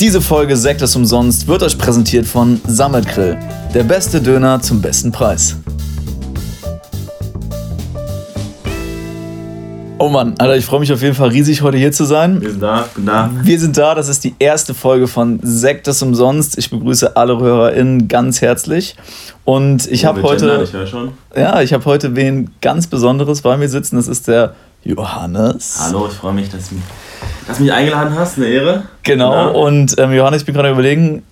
Diese Folge Sekt ist umsonst wird euch präsentiert von Sammelgrill. Der beste Döner zum besten Preis. Oh Mann, Alter, ich freue mich auf jeden Fall riesig, heute hier zu sein. Wir sind da, bin da. Wir sind da, das ist die erste Folge von Sekt ist umsonst. Ich begrüße alle HörerInnen ganz herzlich. Und ich Oh, habe heute, Ich höre schon. ja, ich habe heute wen ganz Besonderes bei mir sitzen. Das ist der Johannes. Hallo, ich freue mich, dass du, mich- dass du mich eingeladen hast. Eine Ehre. Genau, Ja. und ähm, Johannes, ich bin gerade überlegen,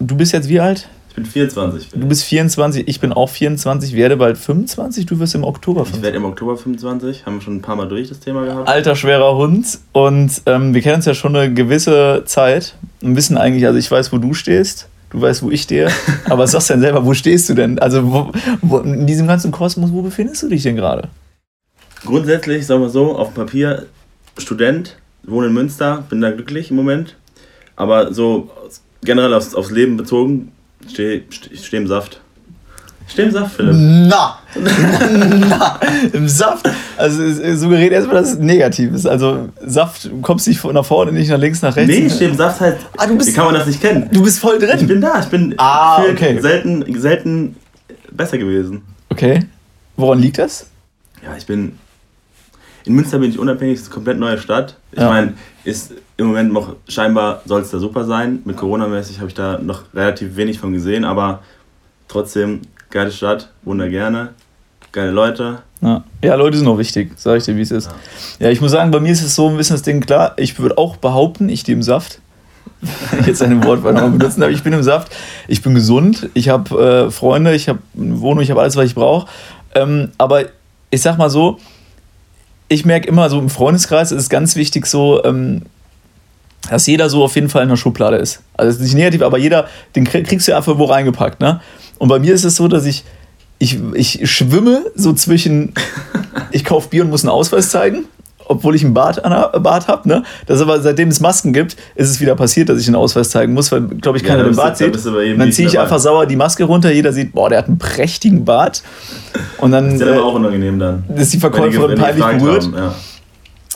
du bist jetzt wie alt? Ich bin 24. Du bist 24, ich bin auch 24, werde bald 25, du wirst im Oktober Ich 25. werde im Oktober 25. Haben wir schon ein paar Mal durch das Thema gehabt. Alter, schwerer Hund. Und ähm, wir kennen uns ja schon eine gewisse Zeit und wissen eigentlich, also ich weiß, wo du stehst, du weißt, wo ich stehe. Aber was sagst du denn selber, wo stehst du denn? Also wo, wo, in diesem ganzen Kosmos, wo befindest du dich denn gerade? Grundsätzlich, sagen wir so, auf dem Papier Student, wohne in Münster, bin da glücklich im Moment. Aber so generell aufs, aufs Leben bezogen, stehe ich steh im Saft. Ich stehe im Saft, Philipp. Na! Na! Im Saft! Also suggeriert erstmal, dass es negativ ist. Also Saft, du kommst nicht nach vorne, nicht nach links, nach rechts. Nee, ich stehe im Saft halt. Ah, du bist- Wie kann man das nicht kennen? Du bist voll Ich drin. bin da, ich bin Ah, okay. selten, selten besser gewesen. Okay. Woran liegt das? Ja, ich bin. In Münster bin ich unabhängig, es ist eine komplett neue Stadt. Ich Ja. meine, ist im Moment noch, scheinbar soll es da super sein. Mit Corona-mäßig habe ich da noch relativ wenig von gesehen, aber trotzdem geile Stadt, wunder gerne, geile Leute. Ja. ja, Leute sind auch wichtig, sag ich dir, wie es ist. Ja. ich muss sagen, bei mir ist es so ein bisschen das Ding klar. Ich würde auch behaupten, ich stehe im Saft. Jetzt eine Wortwahl nochmal benutzen, aber ich bin im Saft. Ich bin gesund, ich habe äh, Freunde, ich habe eine Wohnung, ich habe alles, was ich brauche. Ähm, aber ich sag mal so, ich merke immer so im Freundeskreis ist es ganz wichtig so, ähm, dass jeder so auf jeden Fall in der Schublade ist. Also es ist nicht negativ, aber jeder, den krieg- kriegst du einfach wo reingepackt. Ne? Und bei mir ist es so, dass ich, ich, ich schwimme so zwischen, ich kaufe Bier und muss einen Ausweis zeigen, obwohl ich einen Bart, an- Bart habe. Ne? Das ist aber seitdem es Masken gibt, ist es wieder passiert, dass ich einen Ausweis zeigen muss, weil, glaube ich, Ja, keiner da den Bart sieht. dann ziehe ich dabei. einfach sauer die Maske runter, jeder sieht, boah, der hat einen prächtigen Bart. Und dann Ist ja äh, aber auch unangenehm dann. ist die Verkäuferin die peinlich berührt. Ja.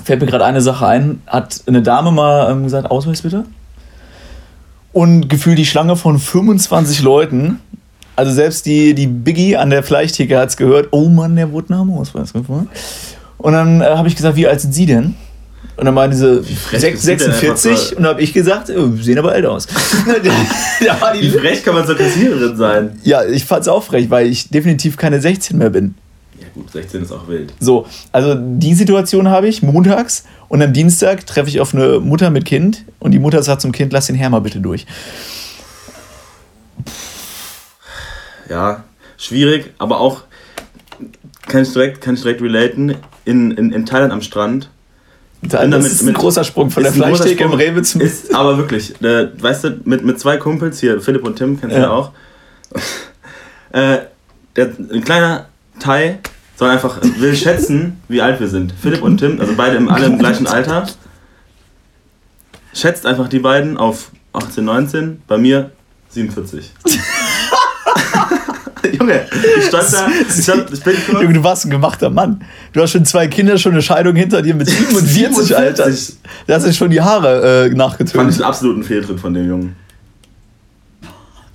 fällt mir gerade eine Sache ein. Hat eine Dame mal ähm, gesagt, Ausweis bitte? Und gefühlt die Schlange von 25 Leuten. Also selbst die, die Biggie an der Fleischtheke hat es gehört. Oh Mann, der wurde nach dem Ausweis gefragt. Und dann äh, habe ich gesagt, wie alt sind Sie denn? Und dann meinte sie frech sech- bist du denn 46 einfach so? und dann habe ich gesagt, oh, Sie sehen aber alt aus. war Wie frech kann man zur Kassiererin sein? ja, ich fand es auch frech, weil ich definitiv keine 16 mehr bin. Ja gut, 16 ist auch wild. So, also die Situation habe ich montags und am Dienstag treffe ich auf eine Mutter mit Kind und die Mutter sagt zum Kind, lass den Herr mal bitte durch. Ja, schwierig, aber auch kann ich direkt, kann ich direkt relaten. In, in, in Thailand am Strand. Da, das damit- ist ein mit- großer Sprung von der Fleischtheke im. Rewe zum... Ist aber wirklich, äh, weißt du, mit, mit zwei Kumpels, hier Philipp und Tim, kennst du Ja. ja auch. äh, der, ein kleiner Thai soll einfach, will schätzen, wie alt wir sind. Philipp und Tim, also beide im, alle im gleichen Alter. Schätzt einfach die beiden auf 18, 19, bei mir 47. Junge, ich stand da, ich, stand, ich bin kurz. Junge, du warst ein gemachter Mann. Du hast schon zwei Kinder, schon eine Scheidung hinter dir mit 47, Alter. 47. Da hast du schon die Haare äh, Fand ich nachgetönt. einen absoluten Fehltritt von dem Jungen.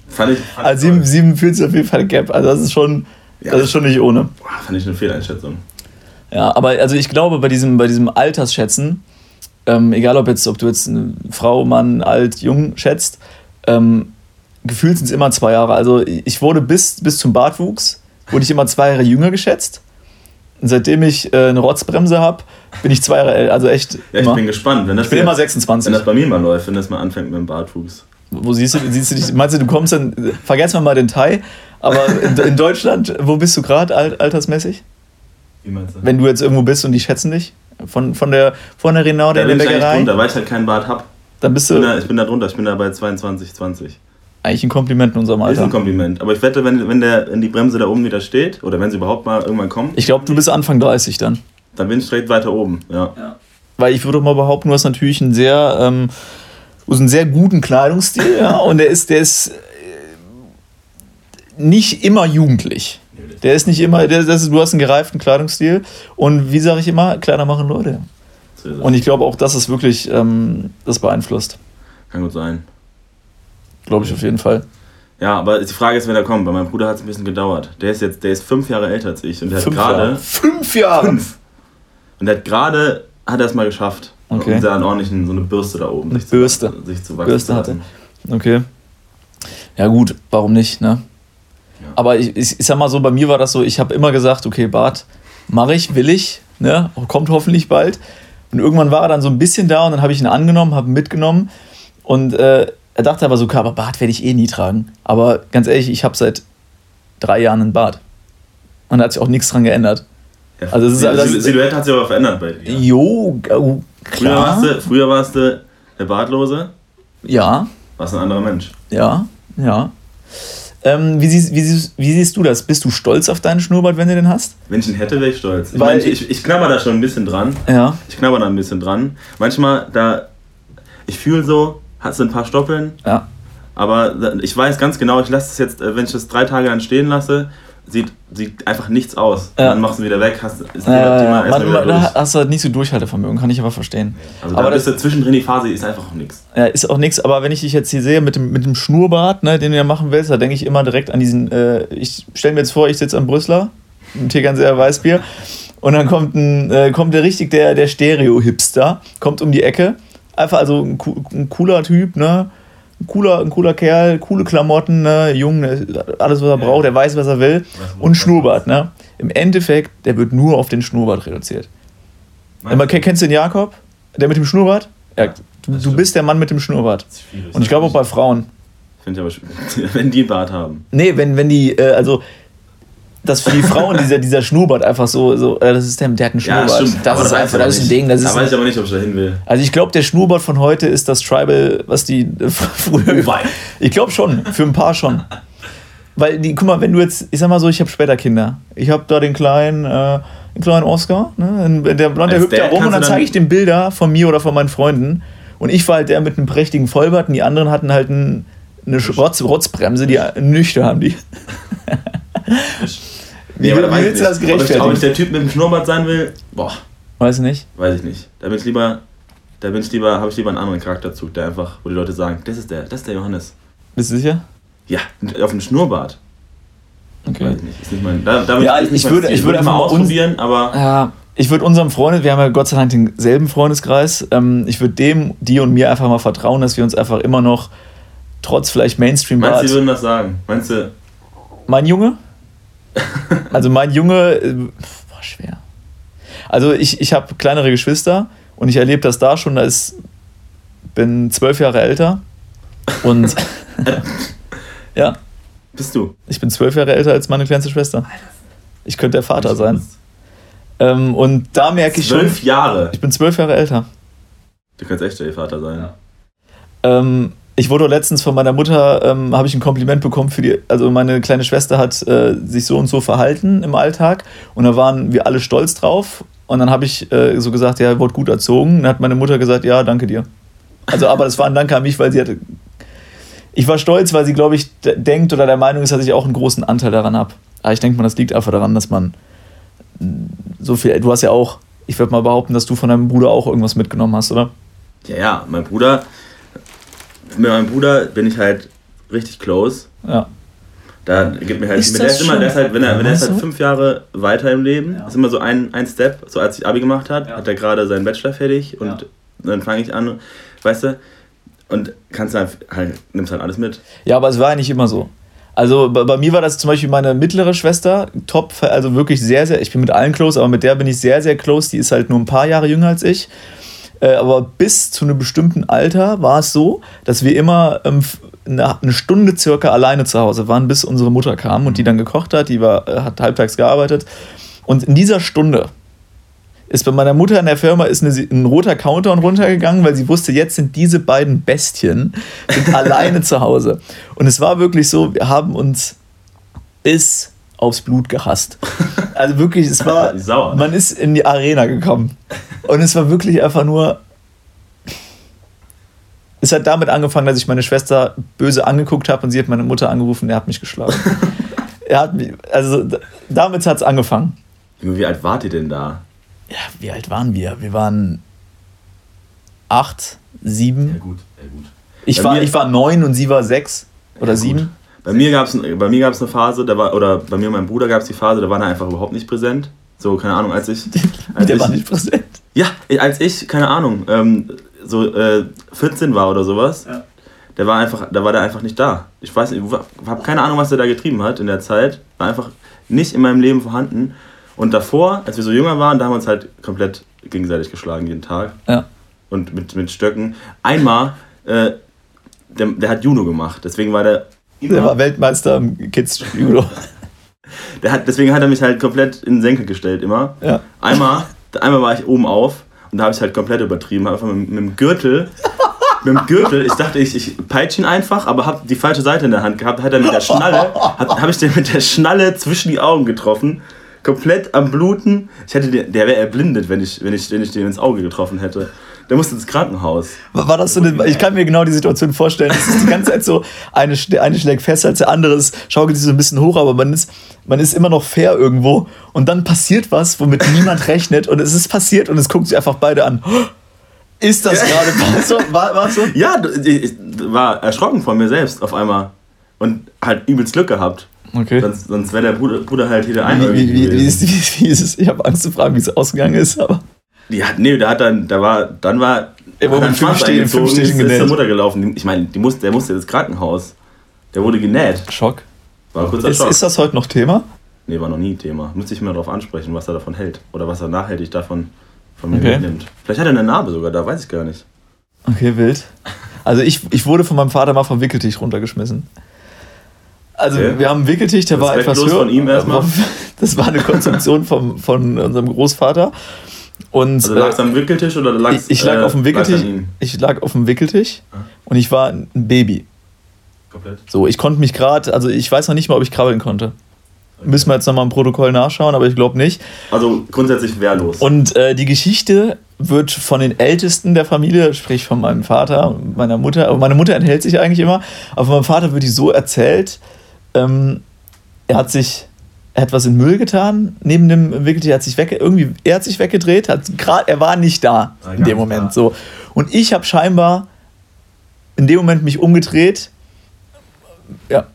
Fand ich. Fand Also ich toll. 47 auf jeden Fall Gap. Also das ist schon, Ja. das ist schon nicht ohne. Boah, fand ich eine Fehleinschätzung. Ja, aber also ich glaube, bei diesem, bei diesem Altersschätzen, ähm, egal ob, jetzt, ob du jetzt eine Frau, Mann, alt, jung schätzt, ähm, gefühlt sind es immer zwei Jahre. Also ich wurde bis, bis zum Bartwuchs, wurde ich immer zwei Jahre jünger geschätzt. Und seitdem ich äh, eine Rotzbremse habe, bin ich zwei Jahre älter. Also echt Ja, ich immer. bin gespannt. Wenn das ich bin jetzt- immer 26. Wenn das bei mir mal läuft, wenn das mal anfängt mit dem Bartwuchs. Wo siehst du, siehst du dich? Meinst du, du kommst dann, vergessen wir mal den Thai, aber in, in Deutschland, wo bist du gerade alt, altersmäßig? Wie meinst du? Wenn du jetzt irgendwo bist und die schätzen dich? Von, von der, von der da in bin der ich eigentlich Bäckerei? drunter, weil ich halt keinen Bart hab. Dann bist Ich bin, du da, ich bin da drunter, ich bin da bei 22, 20. eigentlich ein Kompliment in unserem Ist Alter. ein Kompliment. Aber ich wette, wenn, wenn, der, wenn die Bremse da oben wieder steht, oder wenn sie überhaupt mal irgendwann kommt, Ich glaube, du bist Anfang 30 dann. dann bin ich direkt weiter oben. Ja. Weil ich würde mal behaupten, du hast natürlich einen sehr, ähm, du hast einen sehr guten Kleidungsstil, ja, und der ist, der ist äh, nicht immer jugendlich. Der ist nicht immer, der, das ist, du hast einen gereiften Kleidungsstil und wie sage ich immer, Kleider machen Leute. Ist. Und ich glaube auch, das ist wirklich, ähm, das beeinflusst. Kann gut sein. Glaube ich auf jeden Fall. Ja, aber die Frage ist, wenn er kommt. Bei meinem Bruder hat es ein bisschen gedauert. Der ist jetzt, der ist fünf Jahre älter als ich und der Fünf hat gerade Jahre. Fünf Jahre! fünf. Und der hat gerade, hat er es mal geschafft. Okay. Und da einen ordentlichen, so eine Bürste da oben. Eine sich zu- Bürste. Sich zu wachsen Bürste zu hatte. Okay. Ja gut, warum nicht, ne? Ja. Aber ich, ich, ich sag mal so, bei mir war das so, ich habe immer gesagt, okay, Bart, mache ich, will ich, ne? Kommt hoffentlich bald. Und irgendwann war er dann so ein bisschen da und dann habe ich ihn angenommen, habe ihn mitgenommen und äh, er dachte aber so, aber Bart werde ich eh nie tragen. Aber ganz ehrlich, ich habe seit drei Jahren einen Bart. Und da hat sich auch nichts dran geändert. Ja. Also es ist- die das- Sil- Silhouette hat sich aber verändert bei dir. Jo, oh, Früher klar. warst, du, früher warst du der Bartlose, Ja, warst ein anderer Mensch. Ja, ja. Ähm, wie, siehst, wie, siehst, wie siehst du das? Bist du stolz auf deinen Schnurrbart, wenn du den hast? Wenn ich ihn hätte, wäre ich stolz. Ich, Weil mein, ich, ich knabber da schon ein bisschen dran. Ja. Ich knabber da ein bisschen dran. Manchmal, da. Ich fühle so, hast du ein paar Stoppeln, Ja. aber da- ich weiß ganz genau, ich lasse es jetzt, äh, wenn ich das drei Tage dann stehen lasse, sieht, sieht einfach nichts aus. Ja. Dann machst du wieder weg, hast, ist Äh, Thema erstmal man, da hast du halt nicht so Durchhaltevermögen, kann ich aber verstehen. Also aber da das bist du zwischendrin die Phase, ist einfach nichts. ja, ist auch nichts, aber wenn ich dich jetzt hier sehe mit dem, mit dem Schnurrbart, ne, den du ja machen willst, da denke ich immer direkt an diesen, äh, ich stelle mir jetzt vor, ich sitze am Brüsseler, ein Tegernseer Weißbier, und dann kommt, ein, äh, kommt der richtig der, der Stereo-Hipster, kommt um die Ecke, einfach also ein, ein cooler Typ, ne, ein cooler, ein cooler Kerl, coole Klamotten, ne, jung, ne, alles was er braucht, er weiß, was er will, und Schnurrbart, ne. Im Endeffekt, der wird nur auf den Schnurrbart reduziert. Immer, kennst du den Jakob? Der mit dem Schnurrbart? Ja, du, du bist der Mann mit dem Schnurrbart. Und ich glaube auch bei Frauen. Finde ich aber schön, wenn die einen Bart haben. Nee, wenn, wenn die, äh, also, dass für die Frauen dieser, dieser Schnurrbart einfach so, so äh, das ist der, der hat einen Schnurrbart. das aber ist weiß einfach, das ist ein. Ding. Das da ist, weiß ich aber nicht, ob ich da hin will. also ich glaube, der Schnurrbart von heute ist das Tribal, was die äh, früher. Oh. Ich glaube schon, für ein paar schon. Weil die, guck mal, wenn du jetzt, ich sag mal so, ich habe später Kinder. Ich habe da den kleinen, äh, den kleinen Oscar, ne? Der, Als hüpft da rum und dann zeige ich dem Bilder von mir oder von meinen Freunden. Und ich war halt der mit einem prächtigen Vollbart und die anderen hatten halt ein, eine Rotz, Rotzbremse, die nüchtern haben die. Wie, aber da weiß ich willst du das nicht. Ob ich, ob ich der Typ mit dem Schnurrbart sein will, boah, Weiß ich nicht. weiß ich nicht. Da bin ich lieber, da bin ich lieber, habe ich lieber einen anderen Charakterzug, der einfach, wo die Leute sagen, das ist der, das ist der Johannes. Bist du sicher? Ja, auf dem Schnurrbart. Okay. Weiß ich nicht. Ist nicht mein, da, damit Ja, ist nicht ich würde- ich würde einfach mal uns- ausprobieren, aber Ja, ich würde unserem Freundes, wir haben ja Gott sei Dank denselben Freundeskreis, ähm, ich würde dem, dir und mir einfach mal vertrauen, dass wir uns einfach immer noch, trotz vielleicht mainstream meinst du, die würden das sagen? Meinst du, Mein Junge? Also mein Junge, äh, boah, schwer. Also ich, ich habe kleinere Geschwister und ich erlebe das da schon, da ist, bin zwölf Jahre älter und ja, bist du? ich bin zwölf Jahre älter als meine kleinste Schwester. Ich könnte der Vater sein. Ähm, und da merke ich schon, Zwölf Jahre. ich bin zwölf Jahre älter. Du kannst echt der Vater sein. Ähm, ich wurde letztens von meiner Mutter, ähm, habe ich ein Kompliment bekommen für die, also meine kleine Schwester hat äh, sich so und so verhalten im Alltag und da waren wir alle stolz drauf und dann habe ich äh, so gesagt, ja, wurde gut erzogen. Dann hat meine Mutter gesagt, ja, danke dir. Also, aber das war ein Danke an mich, weil sie hatte, ich war stolz, weil sie, glaube ich, denkt oder der Meinung ist, dass ich auch einen großen Anteil daran habe. Aber ich denke mal, das liegt einfach daran, dass man mh, so viel, du hast ja auch, ich würde mal behaupten, dass du von deinem Bruder auch irgendwas mitgenommen hast, oder? Ja, ja, mein Bruder, mit meinem Bruder bin ich halt richtig close. Ja. Da gibt mir halt, Ist der das ist immer, der ist halt, wenn er, wenn er ist halt fünf Jahre weiter im Leben, ist immer so ein, ein Step, so als ich Abi gemacht hat, Ja. hat er gerade seinen Bachelor fertig und dann fange ich an, weißt du, und kannst halt, halt, nimmst halt alles mit. Ja, aber es war ja nicht immer so. Also bei, bei mir war das zum Beispiel meine mittlere Schwester, top, also wirklich sehr, sehr, ich bin mit allen close, aber mit der bin ich sehr, sehr close. Die ist halt nur ein paar Jahre jünger als ich. Äh, aber bis zu einem bestimmten Alter war es so, dass wir immer ähm, eine, eine Stunde circa alleine zu Hause waren, bis unsere Mutter kam und die dann gekocht hat. Die war, äh, hat halbtags gearbeitet. Und in dieser Stunde ist bei meiner Mutter in der Firma ist eine, ein roter Countdown runtergegangen, weil sie wusste, jetzt sind diese beiden Bestien alleine zu Hause. Und es war wirklich so, wir haben uns bis aufs Blut gehasst. Also wirklich, es war, Sauer. man ist in die Arena gekommen. Und es war wirklich einfach nur. Es hat damit angefangen, dass ich meine Schwester böse angeguckt habe und sie hat meine Mutter angerufen, er hat mich geschlagen. er hat mich, also damit hat es angefangen. Wie alt wart ihr denn da? Ja, wie alt waren wir? Wir waren acht, Ja sieben. gut, ja gut. Ich Bei war, ich war neun und sie war sechs oder sieben. Bei mir gab es bei mir gab's eine Phase, da war, oder bei mir und meinem Bruder gab es die Phase, da war er einfach überhaupt nicht präsent. So, keine Ahnung, als ich. Als Der ich war nicht präsent. Ja, als ich, keine Ahnung, ähm, so äh, 14 war oder sowas, Ja. der war einfach, da war der einfach nicht da. Ich weiß nicht, habe keine Ahnung, was er da getrieben hat in der Zeit. War einfach nicht in meinem Leben vorhanden. Und davor, als wir so jünger waren, da haben wir uns halt komplett gegenseitig geschlagen jeden Tag. Ja. Und mit, mit Stöcken. Einmal, äh, der, der hat Judo gemacht, deswegen war der. Der war Weltmeister im Kids Judo. Der hat, deswegen hat er mich halt komplett in den Senkel gestellt immer. Ja. Einmal, einmal war ich oben auf und da habe ich halt komplett übertrieben. Hab Einfach mit, mit dem Gürtel, mit dem Gürtel, ich dachte, ich, ich peitsche ihn einfach, aber habe die falsche Seite in der Hand gehabt. Hat er mit der Schnalle, habe ich den mit der Schnalle zwischen die Augen getroffen. Komplett am Bluten. Ich hätte den, der wäre erblindet, wenn ich, wenn, ich, wenn ich den ins Auge getroffen hätte. Der musste ins Krankenhaus. War war das so eine, ich kann mir genau die Situation vorstellen. Es ist die ganze Zeit so, eine, eine schlägt fest als der andere, es schaukelt sich so ein bisschen hoch, aber man ist, man ist immer noch fair irgendwo und dann passiert was, womit niemand rechnet und es ist passiert und es guckt sich einfach beide an. Ist das gerade so? War, war so? Ja, ich, war erschrocken von mir selbst auf einmal. Und halt übelst Glück gehabt. Okay. Sonst, sonst wäre der Bruder, Bruder halt hier der Wie, wie, wie, ist, wie, wie ist es? Ich habe Angst zu fragen, wie es ausgegangen ist, aber. Hat, nee, der hat dann, da war, dann war, Er wurde mit fünf Stichen- eingezogen, fünf Stichen ist, ist genäht. zur Mutter gelaufen. Ich meine, die musste, der musste ins Krankenhaus. Der wurde genäht. Schock. War kurzer Ist, Schock. ist das heute noch Thema? nee, war noch nie Thema. Müsste ich mal darauf ansprechen, was er davon hält. Oder was er nachhaltig davon von mir Okay. mitnimmt. Vielleicht hat er eine Narbe sogar, da weiß ich gar nicht. Okay, wild. Also ich, ich wurde von meinem Vater mal vom Wickeltisch runtergeschmissen. Also Okay. wir haben einen Wickeltisch, der war etwas höher. von ihm erstmal. Das war eine Konstruktion vom, von unserem Großvater. Und Also lag es äh, am Wickeltisch oder lag ich, ich lag auf dem Wickeltisch. Ich lag auf dem Wickeltisch Ah. und ich war ein Baby. Komplett. So, ich konnte mich gerade, also ich weiß noch nicht mal, ob ich krabbeln konnte. Müssen wir jetzt nochmal im Protokoll nachschauen, aber ich glaube nicht. Also grundsätzlich wehrlos. Und äh, die Geschichte wird von den Ältesten der Familie, sprich von meinem Vater meiner Mutter, aber meine Mutter enthält sich eigentlich immer, aber von meinem Vater wird die so erzählt, ähm, er hat sich, er hat was in Müll getan, neben dem Wickeltier, er hat sich weg, irgendwie, er hat sich weggedreht, hat grad, er war nicht da in dem Moment, so. Und ich habe scheinbar in dem Moment mich umgedreht, ja,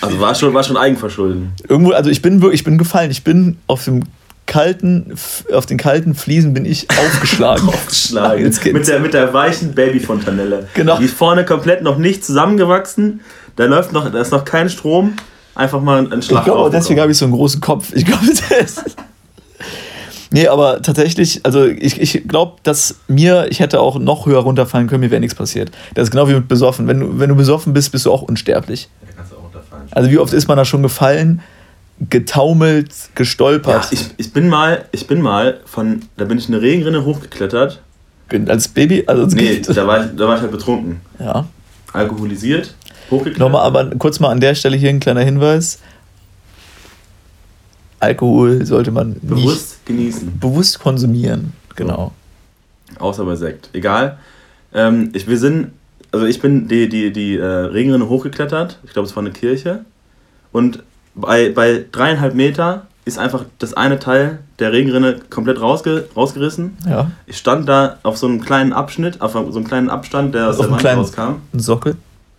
Also war schon, war schon Eigenverschulden. irgendwo, also ich bin wirklich, ich bin gefallen, ich bin auf dem kalten, auf den kalten Fliesen bin ich aufgeschlagen. Aufgeschlagen. Mit der, mit der weichen Babyfontanelle. Genau. Die ist vorne komplett noch nicht zusammengewachsen. Da läuft noch, da ist noch kein Strom. Einfach mal einen Schlag Ich glaube, deswegen habe ich so einen großen Kopf. Ich glaube, das. Nee, aber tatsächlich, also ich, ich glaube, dass mir, ich hätte auch noch höher runterfallen können, mir wäre nichts passiert. Das ist genau wie mit besoffen. Wenn du, wenn du besoffen bist, bist du auch unsterblich. Da kannst du auch runterfallen. Also wie oft ist man da schon gefallen, getaumelt, Ja, gestolpert? ich, ich bin mal, ich bin mal von, da bin ich eine Regenrinne hochgeklettert. als Baby, also als Nee, Kind. da war, ich, da war ich halt betrunken. Ja. Alkoholisiert. Nochmal, aber kurz mal an der Stelle hier ein kleiner Hinweis. Alkohol sollte man nicht bewusst genießen. bewusst konsumieren. Genau. Außer bei Sekt. Egal. Ähm, ich, wir sind, also ich bin die, die, die äh, Regenrinne hochgeklettert. Ich glaube, es war eine Kirche. Und bei, bei dreieinhalb Meter ist einfach das eine Teil der Regenrinne komplett rausge, rausgerissen. Ja. Ich stand da auf so einem kleinen Abschnitt, auf so einem kleinen Abstand, der aus Auf der Wand rauskam. Ein Sockel.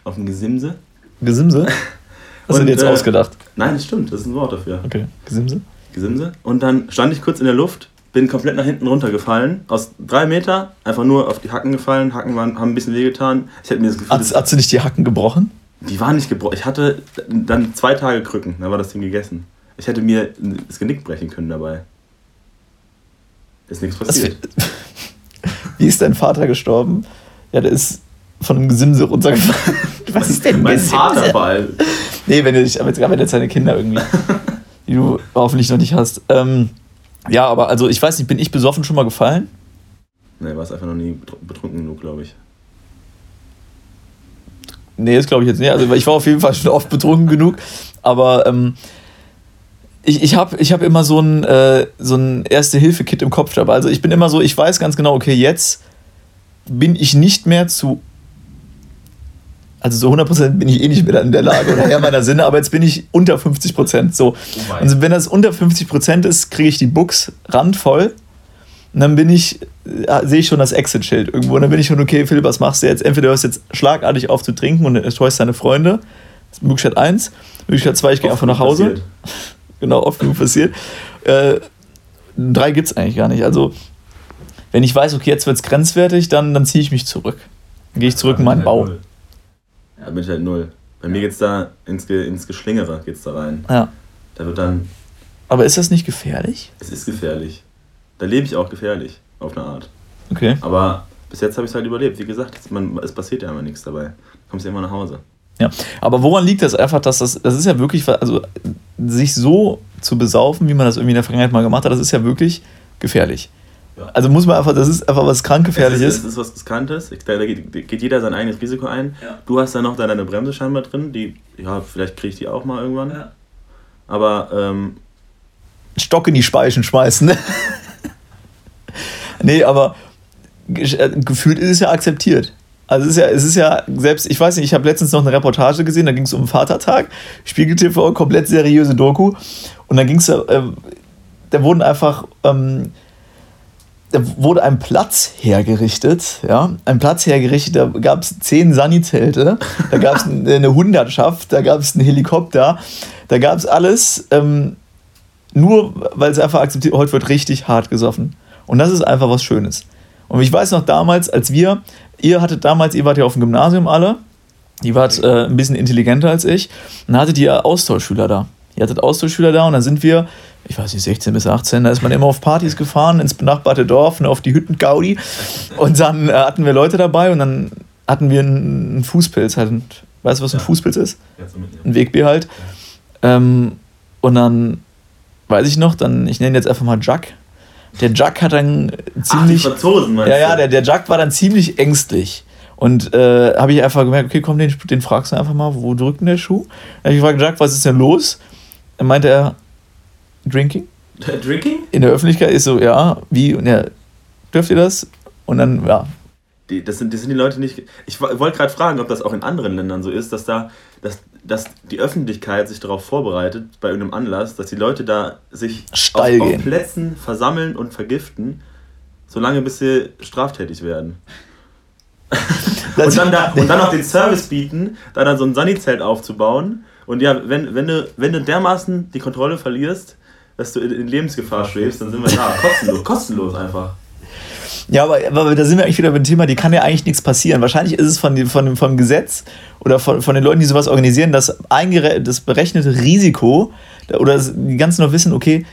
Auf dem Gesimse. Gesimse? Hast du dir jetzt äh, ausgedacht? Nein, das stimmt, das ist ein Wort dafür. Okay. Gesimse? Gesimse. Und dann stand ich kurz in der Luft, bin komplett nach hinten runtergefallen. Aus drei Meter, einfach nur auf die Hacken gefallen. Hacken waren, haben ein bisschen wehgetan. Ich hätte mir das Gefühl, hat sie nicht die Hacken gebrochen? die waren nicht gebrochen. Ich hatte dann zwei Tage Krücken, dann war das Ding gegessen. Ich hätte mir das Genick brechen können dabei. Ist nichts passiert. Wie ist dein Vater gestorben? Ja, der ist von einem Gesimse runtergefallen. Was ist denn mein Gesimse? Vater vor allem. Nee, wenn du dich, aber jetzt wenn jetzt deine Kinder irgendwie, die du hoffentlich noch nicht hast. Ähm, ja, aber also ich weiß nicht, bin ich besoffen schon mal gefallen? Nee, war es einfach noch nie betr- betrunken genug, glaube ich. Nee, das glaube ich jetzt nicht. Also ich war auf jeden Fall schon oft betrunken genug. Aber ähm, ich, ich habe ich hab immer so ein, äh, so ein Erste-Hilfe-Kit im Kopf dabei. Also ich bin immer so, ich weiß ganz genau, okay, jetzt bin ich nicht mehr zu. Also so 100% bin ich eh nicht mehr in der Lage oder Herr meiner Sinne, aber jetzt bin ich unter 50%. So. weit? Also wenn das unter 50% ist, kriege ich die Buchs randvoll Und dann bin ich, äh, sehe ich schon das Exit-Schild irgendwo. Und dann bin ich schon, okay, Philipp, was machst du jetzt? Entweder hörst du jetzt schlagartig auf zu trinken und enttäuschst deine Freunde. Das ist Möglichkeit 1. Möglichkeit 2, ich gehe einfach nach Hause. Passiert. genau, oft genug passiert. Äh, drei gibt es eigentlich gar nicht. Also, wenn ich weiß, okay, jetzt wird es grenzwertig, dann, dann ziehe ich mich zurück. Dann gehe ich zurück in meinen Bau. Null. Ja, bin ich halt null. Bei mir geht es da ins, ins Geschlingere geht's da rein. Ja. Da wird dann. Aber ist das nicht gefährlich? Es ist gefährlich. Da lebe ich auch gefährlich, auf eine Art. Okay. Aber bis jetzt habe ich es halt überlebt. Wie gesagt, man, es passiert ja immer nichts dabei. Du kommst ja immer nach Hause. Ja, aber woran liegt das einfach, dass das, das ist ja wirklich, also sich so zu besaufen, wie man das irgendwie in der Vergangenheit mal gemacht hat, das ist ja wirklich gefährlich. Ja. Also muss man einfach, das ist einfach was krankgefährliches. Das ist, das ist was Riskantes. Da geht jeder sein eigenes Risiko ein. Ja. Du hast da noch deine Bremse scheinbar drin, die, ja, vielleicht kriege ich die auch mal irgendwann. Ja. Aber, ähm, Stock in die Speichen schmeißen, ne? nee, aber äh, gefühlt ist es ja akzeptiert. Also es ist ja, es ist ja selbst, ich weiß nicht, ich habe letztens noch eine Reportage gesehen, da ging es um Vatertag, Spiegel TV, komplett seriöse Doku. Und dann ging es, äh, da wurden einfach, ähm, da wurde ein Platz hergerichtet, ja, ein Platz hergerichtet, da gab es zehn Sani-Zelte, da gab es eine Hundertschaft, da gab es einen Helikopter, da gab es alles, ähm, nur weil es einfach akzeptiert, heute wird richtig hart gesoffen. Und das ist einfach was Schönes. Und ich weiß noch damals, als wir, ihr hattet damals, ihr wart ja auf dem Gymnasium alle, die wart äh, ein bisschen intelligenter als ich, und dann hattet ihr Austauschschüler da. Ihr hattet Austauschschüler da und dann sind wir, ich weiß nicht, 16 bis 18, da ist man immer auf Partys gefahren, ins benachbarte Dorf, ne, auf die Hütten Gaudi. Und dann äh, hatten wir Leute dabei und dann hatten wir einen Fußpilz halt. Weißt du, was ein ja. Fußpilz ist? Ein Wegbier halt. Ähm, und dann weiß ich noch, dann, ich nenne jetzt einfach mal Jack. Der Jack hat dann ziemlich. Ach, Franzosen, ja, ja, der, der Jack war dann ziemlich ängstlich. Und äh, habe ich einfach gemerkt, okay, komm, den, den fragst du einfach mal, wo drückt denn der Schuh? Dann habe ich gefragt, Jack, was ist denn los? Dann meinte er, Drinking? Drinking? In der Öffentlichkeit ist so, ja, wie, und ja, dürft ihr das? Und dann, ja. Die, das, sind, das sind die Leute nicht. Ich wollte gerade fragen, ob das auch in anderen Ländern so ist, dass da, dass, dass die Öffentlichkeit sich darauf vorbereitet, bei irgendeinem Anlass, dass die Leute da sich auf, auf, Plätzen versammeln und vergiften, solange bis sie straftätig werden. und, dann da, und dann noch den Service bieten, da dann so ein Sunny-Zelt aufzubauen. Und ja, wenn, wenn, du, wenn du dermaßen die Kontrolle verlierst, dass du in, in Lebensgefahr schwebst, dann sind wir da. Kostenlos, kostenlos einfach. Ja, aber, aber da sind wir eigentlich wieder beim Thema, die kann ja eigentlich nichts passieren. Wahrscheinlich ist es von, von, vom Gesetz oder von, von den Leuten, die sowas organisieren, das, das berechnete Risiko oder die ganzen noch wissen, okay,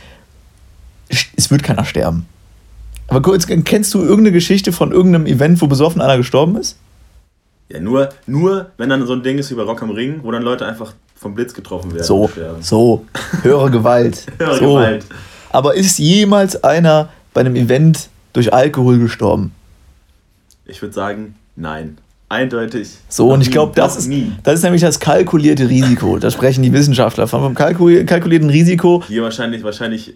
es wird keiner sterben. Aber kurz, kennst du irgendeine Geschichte von irgendeinem Event, wo besoffen einer gestorben ist? Ja, nur, nur wenn dann so ein Ding ist wie bei Rock am Ring, wo dann Leute einfach vom Blitz getroffen werden. So, so, höhere Gewalt. höhere so. Gewalt. Aber ist jemals einer bei einem Event durch Alkohol gestorben? Ich würde sagen, nein. Eindeutig. So, und ich glaube, das, ist, das ist nämlich das kalkulierte Risiko. Da sprechen die Wissenschaftler von vom kalkulierten Risiko. Hier wahrscheinlich, wahrscheinlich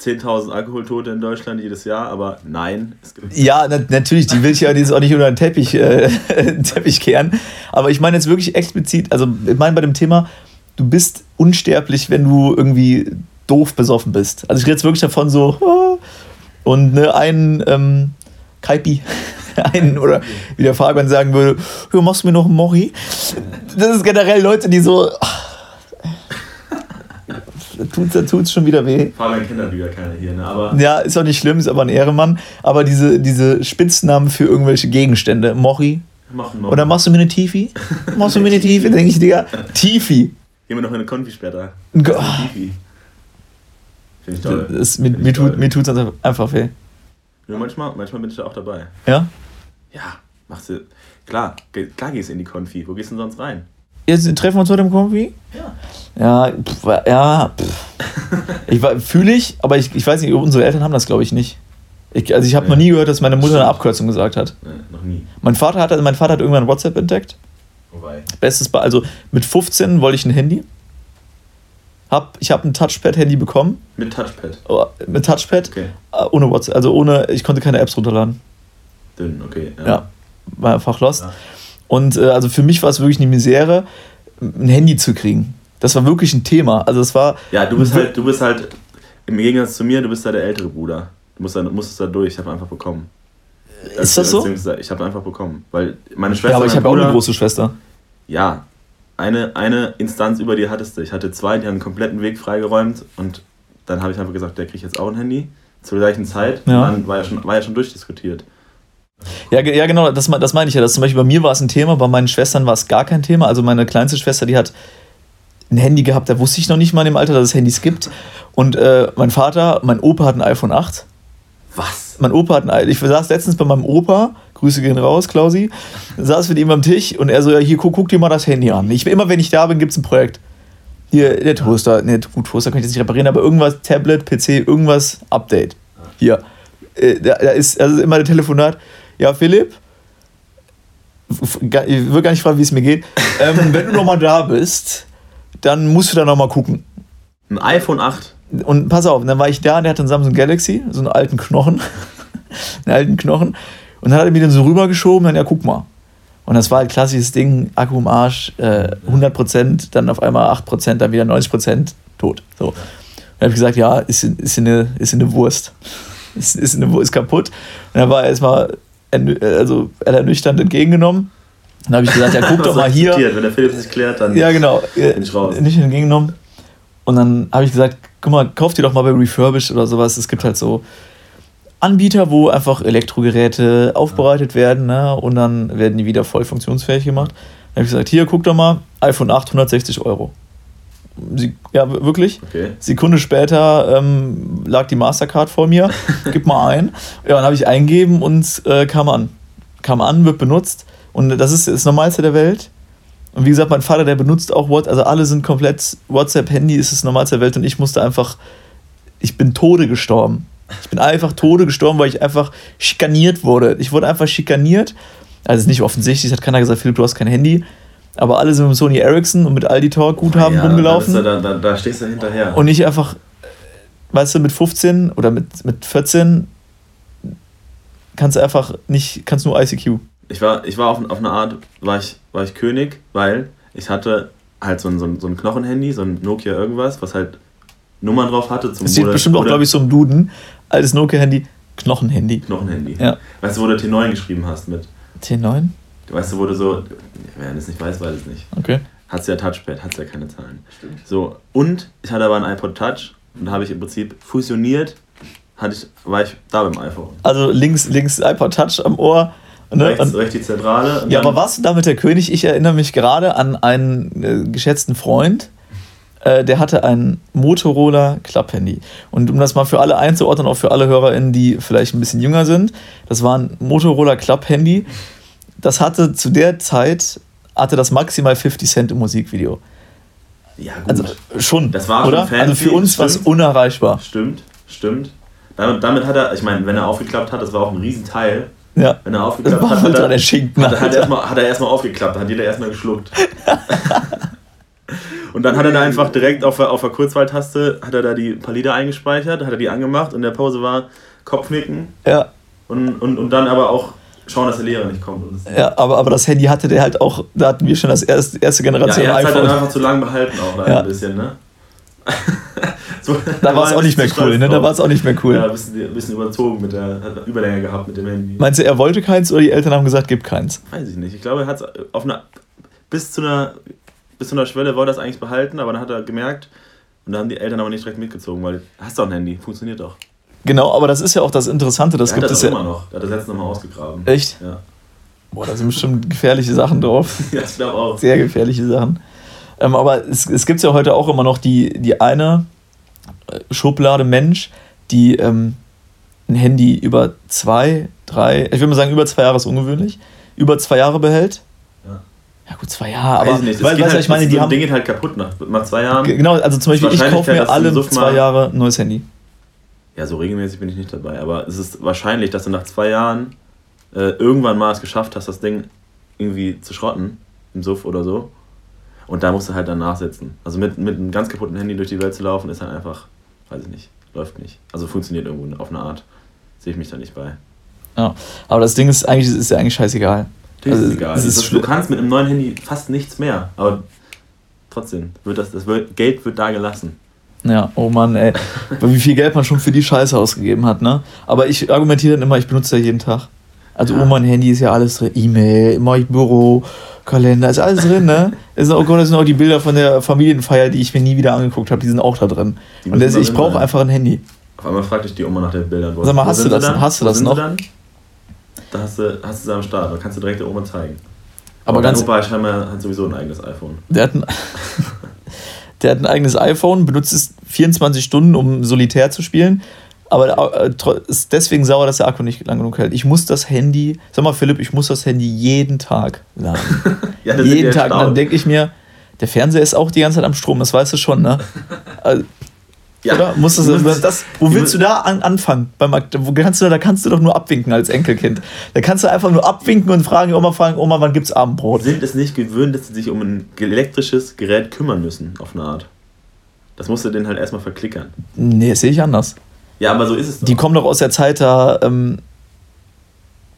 10.000 Alkoholtote in Deutschland jedes Jahr, aber nein. ja, na, natürlich, die will ich ja jetzt auch nicht unter den Teppich, äh, Teppich kehren. Aber ich meine jetzt wirklich explizit, also ich meine bei dem Thema, du bist unsterblich, wenn du irgendwie doof besoffen bist. Also ich rede jetzt wirklich davon so, und ne, einen ähm, Kaipi, einen, oder wie der Fabian sagen würde, machst du mir noch einen Mori? Das ist generell Leute, die so, da tut es tut's schon wieder weh. Fabian kennt wieder keine hier, ne? Aber ja, ist auch nicht schlimm, ist aber ein Ehremann. Aber diese, diese Spitznamen für irgendwelche Gegenstände. Machen Oder machst du mir eine Tifi? Machst du mir eine Tifi? Denke ich, Digga, Tifi. Gehen wir noch in eine Konfi später. Tifi. Finde ich toll. Das, mir, mir, tut, mir tut es einfach weh. Ja, manchmal, manchmal bin ich da auch dabei. Ja? Ja, machst du. Klar, klar gehst du in die Konfi. Wo gehst du denn sonst rein? Jetzt treffen wir uns heute im Konfi? Ja. Ja, pff, ja. ich fühle ich, aber ich, ich weiß nicht, unsere Eltern haben das, glaube ich, nicht. Ich, also ich habe ja. noch nie gehört, dass meine Mutter eine Abkürzung gesagt hat. Nee, noch nie. Mein Vater hat, mein Vater hat irgendwann WhatsApp entdeckt. Wobei. Bestes, also mit 15 wollte ich ein Handy. Hab, ich habe ein Touchpad-Handy bekommen. Mit Touchpad? Oh, mit Touchpad. Okay. Äh, ohne WhatsApp. Also ohne, ich konnte keine Apps runterladen. Dünn, okay. Ja, ja war einfach lost. Ja. Und äh, also für mich war es wirklich eine Misere, ein Handy zu kriegen. Das war wirklich ein Thema. Also es war. Ja, du bist halt, du bist halt, im Gegensatz zu mir, du bist halt der ältere Bruder. Du musst da, musstest da durch, ich habe einfach bekommen. Ist das so? Ich habe einfach bekommen. Weil meine Schwester. Ja, aber ich habe auch eine große Schwester. Ja, eine, eine Instanz über dir hattest du. Ich hatte zwei, die haben einen kompletten Weg freigeräumt und dann habe ich einfach gesagt, der kriegt jetzt auch ein Handy zur gleichen Zeit. Ja. Und dann war ja schon, war ja schon durchdiskutiert. Ja, ja genau, das, das meine ich ja. Das zum Beispiel bei mir war es ein Thema, bei meinen Schwestern war es gar kein Thema. Also meine kleinste Schwester, die hat ein Handy gehabt, da wusste ich noch nicht mal im Alter, dass es Handys gibt. Und äh, mein Vater, mein Opa hat ein iPhone 8. Was? Mein Opa hat ein iPhone. Ich saß letztens bei meinem Opa, Grüße gehen raus, Klausi, saß mit ihm am Tisch und er so, ja, hier, guck, guck dir mal das Handy an. Ich, immer wenn ich da bin, gibt es ein Projekt. Hier, der Toaster, ne, gut, Toaster kann ich jetzt nicht reparieren, aber irgendwas, Tablet, PC, irgendwas, Update. Hier. Äh, da, da ist also immer der Telefonat. Ja, Philipp, ich will gar nicht fragen, wie es mir geht. Ähm, wenn du nochmal da bist, dann musst du da nochmal gucken. Ein iPhone 8. Und pass auf, dann war ich da und der hatte einen Samsung Galaxy, so einen alten Knochen. einen alten Knochen. Und dann hat er mir den so rübergeschoben, dann ja, guck mal. Und das war halt klassisches Ding, Akku im Arsch, äh, 100%, dann auf einmal 8%, dann wieder 90% tot. So. Und dann habe ich gesagt, ja, ist, ist, eine, ist eine Wurst. Ist, ist eine Wurst kaputt. Und dann war er erstmal also ernüchternd entgegengenommen. Dann habe ich gesagt, ja, guck doch mal hier. Wenn der Philipp sich klärt, dann ja, genau, bin ich raus. Nicht entgegengenommen. Und dann habe ich gesagt, guck mal, kauf dir doch mal bei Refurbished oder sowas. Es gibt halt so Anbieter, wo einfach Elektrogeräte aufbereitet werden ne? und dann werden die wieder voll funktionsfähig gemacht. Dann habe ich gesagt, hier, guck doch mal, iPhone 8, 160 Euro. Ja, wirklich. Okay. Sekunde später ähm, lag die Mastercard vor mir. Gib mal ein. Ja, dann habe ich eingeben und äh, kam an. Kam an, wird benutzt. Und das ist das Normalste der Welt. Und wie gesagt, mein Vater, der benutzt auch WhatsApp. Also alle sind komplett WhatsApp-Handy, ist das Normalste der Welt. Und ich musste einfach. Ich bin Tode gestorben. Ich bin einfach Tode gestorben, weil ich einfach schikaniert wurde. Ich wurde einfach schikaniert. Also, nicht offensichtlich, hat keiner gesagt, Philipp, du hast kein Handy. Aber alle sind mit Sony Ericsson und mit Aldi Talk Guthaben ja, rumgelaufen. Da, da, da, stehst du hinterher. Und nicht einfach, weißt du, mit 15 oder mit, mit 14 kannst du einfach nicht, kannst nur ICQ. Ich war, ich war auf, auf eine Art, war ich, war ich König, weil ich hatte halt so ein, so ein, so ein Knochenhandy, so ein Nokia irgendwas, was halt Nummern drauf hatte. Zum es steht bestimmt auch, glaube ich, so im Duden. Altes Nokia-Handy, Knochenhandy. Knochenhandy. Ja. Weißt du, wo du T9 geschrieben hast mit? T9? Du weißt du, wo du so, wer das nicht weiß, weiß es nicht. Okay. Hat ja Touchpad, hat ja keine Zahlen. Stimmt. So, und ich hatte aber ein iPod Touch und da habe ich im Prinzip fusioniert, hatte ich, war ich da beim iPhone. Also links, links iPod Touch am Ohr. Ne? Rechts, rechts die Zentrale. Ja, aber warst du damit der König? Ich erinnere mich gerade an einen äh, geschätzten Freund, äh, der hatte ein Motorola Klapphandy. Und um das mal für alle einzuordnen, auch für alle HörerInnen, die vielleicht ein bisschen jünger sind, das war ein Motorola Klapphandy das hatte zu der Zeit hatte das maximal 50 Cent im Musikvideo. Ja, gut. Also schon, das war oder? Schon also für uns war es unerreichbar. Stimmt, stimmt. Damit, damit, hat er, ich meine, wenn er aufgeklappt hat, das war auch ein Riesenteil. Ja. Wenn er aufgeklappt hat, hat er, Schinken, hat, hat, er erstmal, hat er erstmal aufgeklappt, hat jeder erstmal geschluckt. und dann hat er da einfach direkt auf der, auf der Kurzwahltaste, hat er da die paar Lieder eingespeichert, hat er die angemacht und der Pause war Kopfnicken. Ja. Und, und, und dann aber auch schauen, dass der Lehrer nicht kommt. ja, aber, aber das Handy hatte der halt auch, da hatten wir schon das erste, erste Generation ja, er hat halt dann einfach zu lange behalten auch ja. ein bisschen, ne? so, da war es auch nicht mehr cool, ne? Da war es auch nicht mehr cool. Ja, ein bisschen, ein bisschen überzogen mit der, hat Überlänge gehabt mit dem Handy. Meinst du, er wollte keins oder die Eltern haben gesagt, gib keins? Weiß ich nicht. Ich glaube, er hat es auf einer, bis zu einer, bis zu einer Schwelle wollte er es eigentlich behalten, aber dann hat er gemerkt, und da haben die Eltern aber nicht direkt mitgezogen, weil hast doch ein Handy, funktioniert doch. Genau, aber das ist ja auch das Interessante. Das ja, gibt es ja immer noch. Der hat das letzte nochmal ausgegraben. Echt? Ja. Boah, da sind bestimmt gefährliche Sachen drauf. ja, ich glaube auch. Sehr gefährliche Sachen. Ähm, aber es, es gibt ja heute auch immer noch die, die eine äh, Schublade Mensch, die ähm, ein Handy über zwei, drei, ich würde mal sagen, über zwei Jahre ist ungewöhnlich, über zwei Jahre behält. Ja. Ja gut, zwei Jahre, aber Weiß nicht. Weil, weißt, halt, ich meine, die so haben Ding geht halt kaputt nach, nach zwei Jahren. Genau, also zum Beispiel ich kaufe mir alle zwei Jahre ein neues Handy. Ja, so regelmäßig bin ich nicht dabei, aber es ist wahrscheinlich, dass du nach zwei Jahren äh, irgendwann mal es geschafft hast, das Ding irgendwie zu schrotten, im Suff oder so. Und da musst du halt dann nachsetzen. Also mit, mit einem ganz kaputten Handy durch die Welt zu laufen, ist halt einfach, weiß ich nicht, läuft nicht. Also funktioniert irgendwo auf eine Art. Sehe ich mich da nicht bei. Ja, aber das Ding ist eigentlich, ist ja eigentlich scheißegal. Das also, ist egal. Ist also, du kannst mit einem neuen Handy fast nichts mehr, aber trotzdem, wird das, das Geld wird da gelassen. Ja, oh Mann, ey. Wie viel Geld man schon für die Scheiße ausgegeben hat, ne? Aber ich argumentiere dann immer, ich benutze ja jeden Tag. Also, ja. oh, mein Handy ist ja alles drin. E-Mail, immer Büro, Kalender, ist alles drin, ne? Ist, oh Gott, das sind auch die Bilder von der Familienfeier, die ich mir nie wieder angeguckt habe, die sind auch da drin. Und das, ich brauche einfach ein Handy. Auf einmal fragt dich die Oma nach den Bildern. Sag mal, hast du das, hast du das noch? Da hast du, hast du sie am Start, da kannst du direkt der Oma zeigen. Aber, Aber ganz. Opa scheinbar hat sowieso ein eigenes iPhone. Der hat ein, der hat ein eigenes iPhone, benutzt es 24 Stunden, um solitär zu spielen. Aber äh, ist deswegen sauer, dass der Akku nicht lang genug hält. Ich muss das Handy, sag mal Philipp, ich muss das Handy jeden Tag laden. ja, jeden Tag. Und dann denke ich mir, der Fernseher ist auch die ganze Zeit am Strom, das weißt du schon, ne? Also, ja. Oder? Musst du, das, das, wo willst du da an, anfangen? Beim, wo kannst du, da kannst du doch nur abwinken als Enkelkind. Da kannst du einfach nur abwinken und fragen, Oma, fragen, Oma, wann gibt's Abendbrot? Sind es nicht gewöhnt, dass sie sich um ein elektrisches Gerät kümmern müssen, auf eine Art? Das musst du denen halt erstmal verklickern. Nee, das sehe ich anders. Ja, aber so ist es doch. Die kommen doch aus der Zeit, da ähm,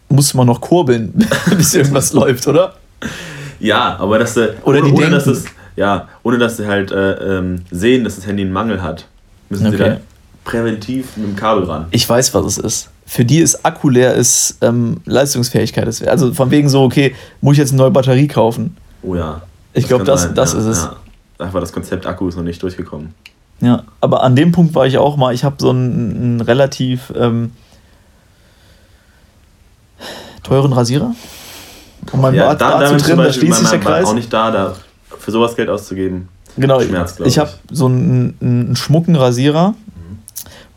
musste man noch kurbeln, bis irgendwas läuft, oder? Ja, aber dass du. Oder ohne, die ohne, dass es, ja, ohne dass sie halt äh, ähm, sehen, dass das Handy einen Mangel hat, müssen okay. sie da präventiv mit dem Kabel ran. Ich weiß, was es ist. Für die ist Akku leer, ist ähm, Leistungsfähigkeit. Ist, also von wegen so, okay, muss ich jetzt eine neue Batterie kaufen? Oh ja. Ich glaube, das, das, ja, ist es. Ja. Einfach das Konzept Akku ist noch nicht durchgekommen. Ja, aber an dem Punkt war ich auch mal, ich habe so einen, einen relativ ähm, teuren Rasierer. Um mein ja, Bart da, da zu trimmen, da schließt sich der Kreis. Auch nicht da, da für sowas Geld auszugeben. Genau, Schmerz, ich, ich habe so einen, einen, schmucken Rasierer mhm.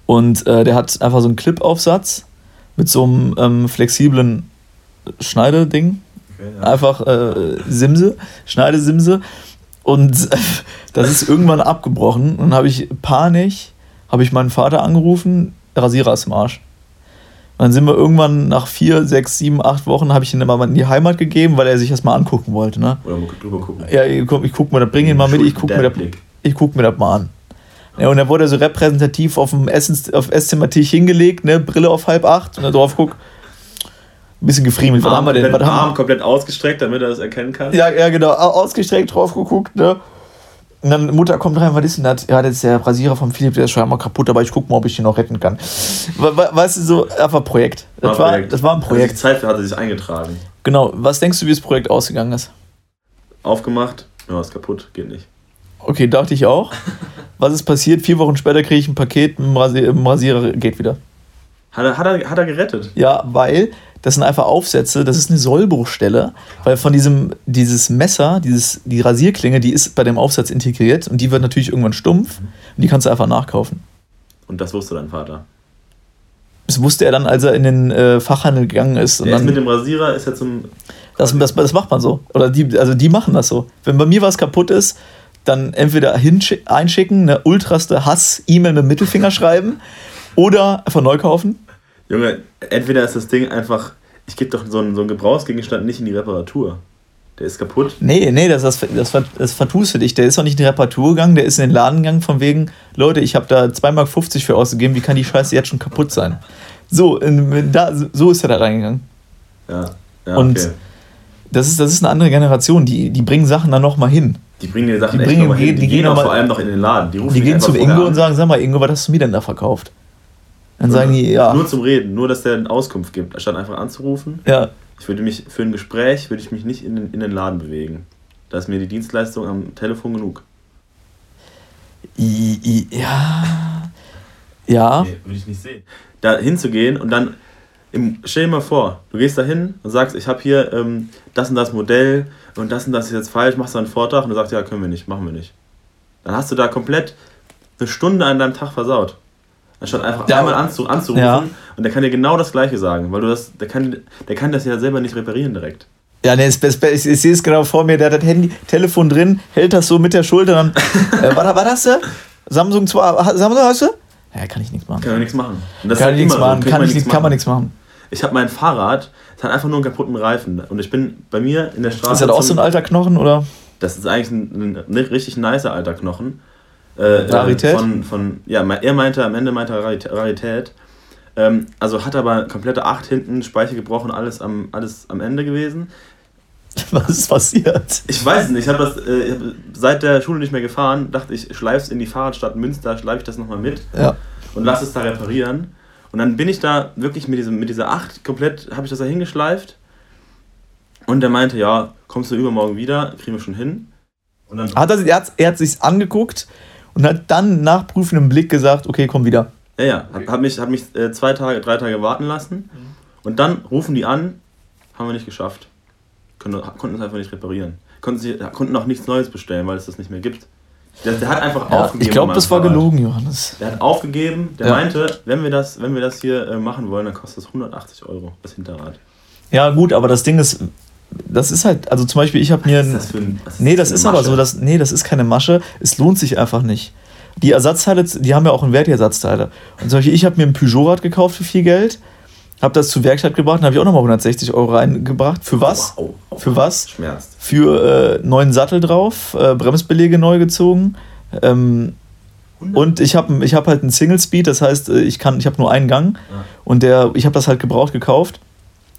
und äh, der hat einfach so einen Clip-Aufsatz mit so einem ähm, flexiblen Schneideding. Okay, ja. Einfach äh, Simse, Schneidesimse. Und das ist irgendwann abgebrochen. Und dann habe ich panisch, habe ich meinen Vater angerufen, Rasierer ist im Arsch. Und dann sind wir irgendwann nach vier, sechs, sieben, acht Wochen, habe ich ihn immer in die Heimat gegeben, weil er sich das mal angucken wollte. Ne? Oder mal drüber gucken. Ja, ich guck, ich guck mir, bring ihn mal mit, ich guck, mir das, ich guck mir das mal an. Ja, und dann wurde er so repräsentativ auf dem Essens, auf Esszimmertisch hingelegt, ne, Brille auf halb acht und dann drauf guckt, ein bisschen gefriemelt. Was haben wir denn? Was Arm haben komplett ausgestreckt, damit er das erkennen kann. Ja, ja, genau. Ausgestreckt drauf geguckt, ne? Und dann Mutter kommt rein, was ist denn das? Ja, das ist der Rasierer von Philipp, der ist schon einmal kaputt, aber ich gucke mal, ob ich ihn noch retten kann. Weißt du, so einfach Projekt. Das war, Projekt. Das war ein Projekt. Also die Zeit hat er sich eingetragen. Genau. Was denkst du, wie das Projekt ausgegangen ist? Aufgemacht, ja, ist kaputt, geht nicht. Okay, dachte ich auch. Was ist passiert? Vier Wochen später kriege ich ein Paket mit dem Rasierer, geht wieder. Hat er, hat, er, hat er gerettet? Ja, weil das sind einfach Aufsätze, das ist eine Sollbruchstelle, weil von diesem dieses Messer, dieses, die Rasierklinge, die ist bei dem Aufsatz integriert und die wird natürlich irgendwann stumpf und die kannst du einfach nachkaufen. Und das wusste dein Vater? Das wusste er dann, als er in den äh, Fachhandel gegangen ist. Und dann, mit dem Rasierer ist er zum. Das, das, das macht man so. Oder die, also die machen das so. Wenn bei mir was kaputt ist, dann entweder einschicken, eine ultraste Hass-E-Mail mit dem Mittelfinger schreiben oder einfach neu kaufen. Junge, entweder ist das Ding einfach, ich gebe doch so einen, so einen Gebrauchsgegenstand nicht in die Reparatur. Der ist kaputt. Nee, nee, das, das, das, das vertust du dich. Der ist doch nicht in die Reparatur gegangen, der ist in den Laden gegangen, von wegen, Leute, ich habe da 2,50 Mark für ausgegeben, wie kann die Scheiße jetzt schon kaputt sein? So, da, so ist er da reingegangen. Ja, ja Und okay. das, ist, das ist eine andere Generation, die, die bringen Sachen dann nochmal hin. Die bringen die Sachen die bringen, echt noch hin. Die, die gehen, gehen auch vor allem noch in den Laden. Die, rufen die gehen zum Ingo an. und sagen, sag mal, Ingo, was hast du mir denn da verkauft? Dann nur, sagen die, ja. Nur zum Reden, nur dass der eine Auskunft gibt, anstatt einfach anzurufen. Ja. Ich würde mich, für ein Gespräch würde ich mich nicht in den, in den Laden bewegen. Da ist mir die Dienstleistung am Telefon genug. I, I, ja. Ja. Nee, würde ich nicht sehen. Da hinzugehen und dann, im, stell dir mal vor, du gehst da hin und sagst, ich habe hier ähm, das und das Modell und das und das ist jetzt falsch, machst du einen Vortrag und du sagst, ja, können wir nicht, machen wir nicht. Dann hast du da komplett eine Stunde an deinem Tag versaut. Anstatt einfach ja. einmal anzu, anzurufen ja. und der kann dir genau das Gleiche sagen, weil du das, der kann, der kann das ja selber nicht reparieren direkt. Ja, ne, ich, ich, ich sehe es genau vor mir, der hat das Handy, Telefon drin, hält das so mit der Schulter, dann, äh, war, war das du? Samsung 2, Samsung hast du? Ja, kann ich nichts machen. Kann man nichts machen. kann ich nichts machen, so, kann, ich, kann man nichts machen. Ich habe mein Fahrrad, das hat einfach nur einen kaputten Reifen und ich bin bei mir in der Straße. Ist das auch so ein alter Knochen, oder? Das ist eigentlich ein, ein richtig nicer alter Knochen. Äh, äh, Rarität? Von, von, ja, er meinte, am Ende meinte er Rarität. Ähm, also hat aber komplette 8 hinten, Speicher gebrochen, alles am, alles am Ende gewesen. Was ist passiert? Ich weiß es nicht. Ich habe das äh, hab seit der Schule nicht mehr gefahren. Dachte ich, schleife es in die Fahrradstadt Münster, schleife ich das nochmal mit Ja. und lasse es da reparieren. Und dann bin ich da wirklich mit, diesem, mit dieser 8 komplett, habe ich das da hingeschleift. Und der meinte, ja, kommst du übermorgen wieder, kriegen wir schon hin. Und dann, Hat er, er hat er hat sich's angeguckt und hat dann nach prüfendem Blick gesagt, okay, komm wieder. ja, ja, hat, hat mich, hat mich äh, zwei Tage, drei Tage warten lassen. Und dann rufen die an, haben wir nicht geschafft. Können, konnten es einfach nicht reparieren. Konnten, sie, konnten auch nichts Neues bestellen, weil es das nicht mehr gibt. Der, der hat einfach Ja, aufgegeben. ich glaube, das war gelogen, Johannes. Der hat aufgegeben, der Ja. meinte, wenn wir das, wenn wir das hier äh, machen wollen, dann kostet es 180 Euro, das Hinterrad. Ja, gut, aber das Ding ist, das ist halt, also zum Beispiel, ich habe mir ein. das für ein Nee, das ist aber so, dass, nee, das ist keine Masche. Es lohnt sich einfach nicht. Die Ersatzteile, die haben ja auch einen Wert, die Ersatzteile. Und zum Beispiel, ich habe mir ein Peugeot-Rad gekauft für viel Geld, habe das zur Werkstatt gebracht und habe ich auch nochmal 160 Euro reingebracht. Für was? Au, au, Für was? Schmerzt. Für äh, neuen Sattel drauf, äh, Bremsbeläge neu gezogen. Ähm, und ich habe ich hab halt einen Single Speed, das heißt, äh, ich kann, ich habe nur einen Gang Ja. und der, ich habe das halt gebraucht gekauft.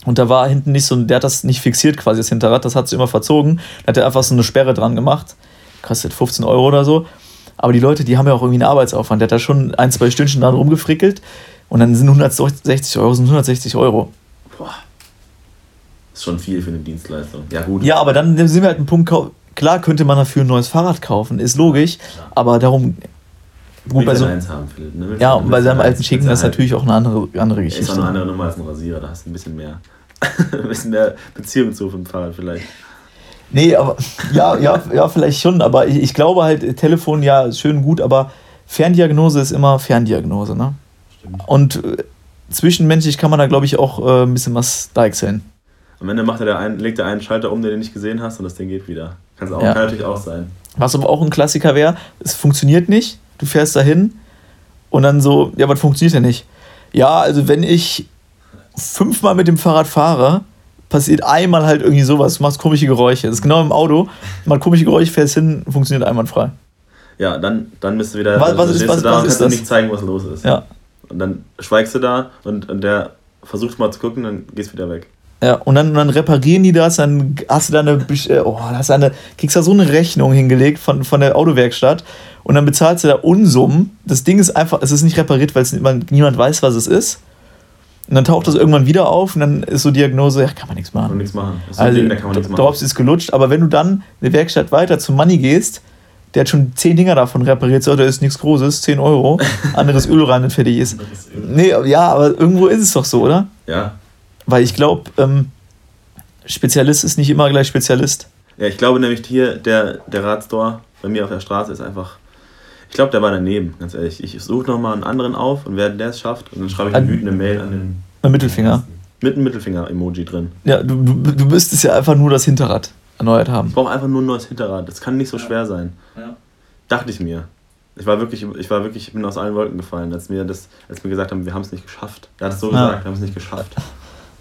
Und da war hinten nicht so, der hat das nicht fixiert quasi, das Hinterrad, das hat sich immer verzogen. Da hat er einfach so eine Sperre dran gemacht. Kostet 15 Euro oder so. Aber die Leute, die haben ja auch irgendwie einen Arbeitsaufwand. Der hat da schon ein, zwei Stündchen dran rumgefrickelt. Und dann sind 160 Euro, sind 160 Euro. Boah. Ist schon viel für eine Dienstleistung. Ja, gut. Ja, aber dann sind wir halt ein Punkt, klar könnte man dafür ein neues Fahrrad kaufen, ist logisch. Aber darum, gut, bei so, eins haben, Philipp, ne? Ja, und bei seinem alten Schicken, ist natürlich auch eine andere, andere halt- Ist auch Geschichte. eine andere Nummer als ein Rasierer, da hast du ein bisschen mehr. ein bisschen mehr Beziehung zu dem Fahrrad vielleicht. Nee, aber ja, ja, ja, vielleicht schon, aber ich, ich glaube halt, Telefon ja schön gut, aber Ferndiagnose ist immer Ferndiagnose, ne? Stimmt. Und äh, zwischenmenschlich kann man da, glaube ich, auch äh, ein bisschen was deichseln. Am Ende macht er der einen, legt er einen Schalter um, den du nicht gesehen hast und das Ding geht wieder. Kann's auch, Ja. Kann natürlich auch sein. Was aber auch ein Klassiker wäre, es funktioniert nicht, du fährst dahin und dann so, ja, was funktioniert denn nicht? Ja, also wenn ich fünfmal mit dem Fahrrad fahre, passiert einmal halt irgendwie sowas, du machst komische Geräusche. Das ist genau im Auto, mal komische Geräusche, fährst hin, funktioniert einwandfrei. Ja, dann, dann bist du wieder. Was- was ist- was- du da was und kannst du das? nicht zeigen, was los ist. Ja. Und dann schweigst du da und, und der versucht mal zu gucken, dann gehst du wieder weg. Ja, und dann, und dann reparieren die das, dann hast du da eine, äh, oh, hast du eine, kriegst da so eine Rechnung hingelegt von, von der Autowerkstatt und dann bezahlst du da Unsummen. Das Ding ist einfach, es ist nicht repariert, weil es niemand, niemand weiß, was es ist. Und dann taucht das irgendwann wieder auf und dann ist so Diagnose, ja, kann man nichts Kann man machen. nichts machen. Das Also, Ding, da kann man nichts machen. Drops ist gelutscht, aber wenn du dann eine Werkstatt weiter zum Money gehst, der hat schon zehn Dinger davon repariert, so, da ist nichts Großes, 10 Euro, anderes Öl rein und fertig ist. Nee, ja, aber irgendwo ist es doch so, oder? Ja. Weil ich glaube, ähm, Spezialist ist nicht immer gleich Spezialist. Ja, ich glaube nämlich hier, der, der Radstore bei mir auf der Straße ist einfach. Ich glaube, der war daneben, ganz ehrlich. Ich suche nochmal einen anderen auf und wer der es schafft, und dann schreibe ich eine wütende Mail an den. Ein Mittelfinger. Mit einem Mittelfinger-Emoji drin. Ja, du, du, du müsstest ja einfach nur das Hinterrad erneuert haben. Ich brauche einfach nur ein neues Hinterrad. Das kann nicht so schwer sein. Ja. Dachte ich mir. Ich war wirklich, ich war wirklich, ich bin aus allen Wolken gefallen, als mir das, als mir gesagt haben, wir haben es nicht geschafft. Er hat es so Ja. gesagt, wir haben es nicht geschafft.